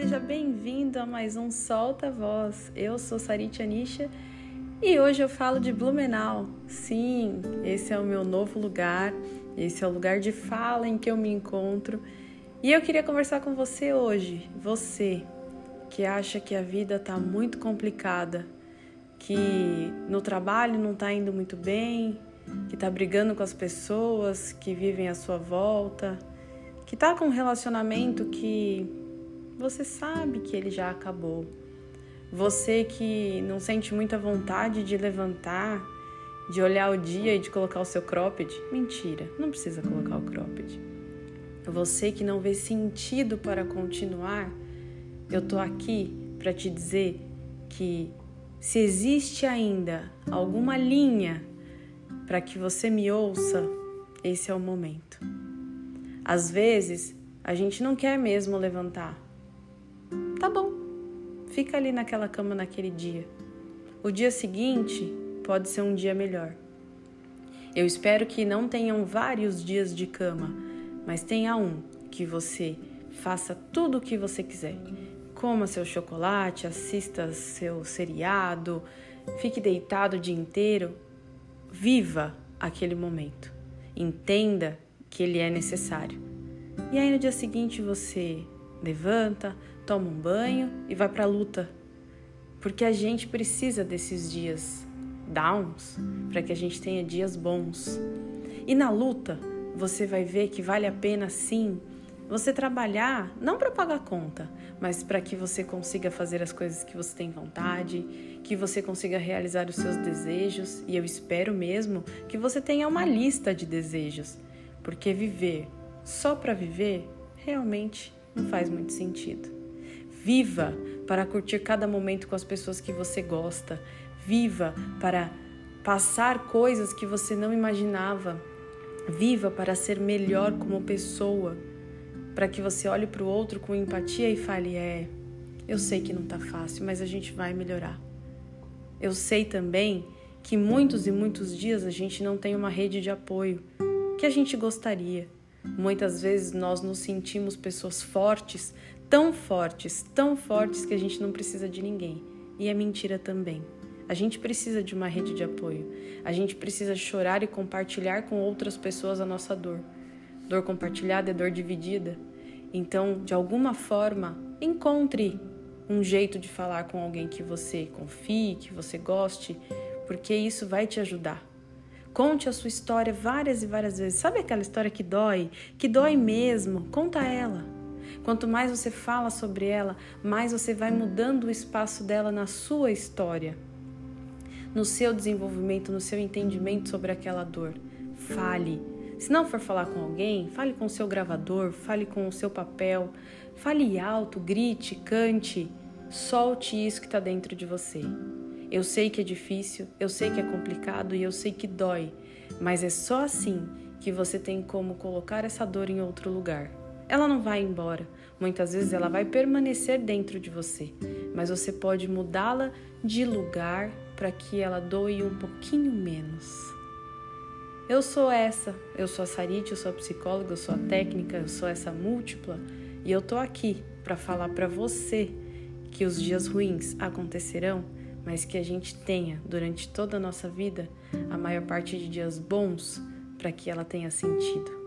seja bem-vindo a mais um Solta Voz. Eu sou Sarit Anisha e hoje eu falo de Blumenau. Sim, esse é o meu novo lugar, esse é o lugar de fala em que eu me encontro. E eu queria conversar com você hoje, você que acha que a vida está muito complicada, que no trabalho não está indo muito bem, que está brigando com as pessoas que vivem à sua volta, que está com um relacionamento que você sabe que ele já acabou. Você que não sente muita vontade de levantar, de olhar o dia e de colocar o seu cropped. Mentira, não precisa colocar o cropped. Você que não vê sentido para continuar, eu tô aqui para te dizer que se existe ainda alguma linha para que você me ouça, esse é o momento. Às vezes, a gente não quer mesmo levantar. Tá bom, fica ali naquela cama naquele dia. O dia seguinte pode ser um dia melhor. Eu espero que não tenham vários dias de cama, mas tenha um que você faça tudo o que você quiser. Coma seu chocolate, assista seu seriado, fique deitado o dia inteiro, Viva aquele momento. Entenda que ele é necessário. E aí no dia seguinte você levanta, toma um banho e vai para a luta. Porque a gente precisa desses dias downs para que a gente tenha dias bons. E na luta, você vai ver que vale a pena sim você trabalhar não para pagar conta, mas para que você consiga fazer as coisas que você tem vontade, que você consiga realizar os seus desejos, e eu espero mesmo que você tenha uma lista de desejos, porque viver só para viver realmente não faz muito sentido. Viva para curtir cada momento com as pessoas que você gosta. Viva para passar coisas que você não imaginava. Viva para ser melhor como pessoa para que você olhe para o outro com empatia e fale: é, eu sei que não está fácil, mas a gente vai melhorar. Eu sei também que muitos e muitos dias a gente não tem uma rede de apoio que a gente gostaria. Muitas vezes nós nos sentimos pessoas fortes, tão fortes, tão fortes que a gente não precisa de ninguém. E é mentira também. A gente precisa de uma rede de apoio. A gente precisa chorar e compartilhar com outras pessoas a nossa dor. Dor compartilhada é dor dividida. Então, de alguma forma, encontre um jeito de falar com alguém que você confie, que você goste, porque isso vai te ajudar. Conte a sua história várias e várias vezes. Sabe aquela história que dói? Que dói mesmo? Conta ela. Quanto mais você fala sobre ela, mais você vai mudando o espaço dela na sua história, no seu desenvolvimento, no seu entendimento sobre aquela dor. Fale, se não for falar com alguém, fale com o seu gravador, fale com o seu papel, fale alto, grite, cante, solte isso que está dentro de você. Eu sei que é difícil, eu sei que é complicado e eu sei que dói, mas é só assim que você tem como colocar essa dor em outro lugar. Ela não vai embora, muitas vezes ela vai permanecer dentro de você, mas você pode mudá-la de lugar para que ela doe um pouquinho menos. Eu sou essa, eu sou a Sarite, eu sou a psicóloga, eu sou a técnica, eu sou essa múltipla e eu tô aqui para falar para você que os dias ruins acontecerão, mas que a gente tenha durante toda a nossa vida a maior parte de dias bons para que ela tenha sentido.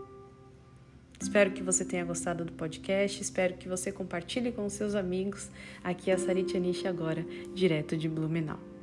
Espero que você tenha gostado do podcast, espero que você compartilhe com seus amigos. Aqui é a Sarite Anish agora, direto de Blumenau.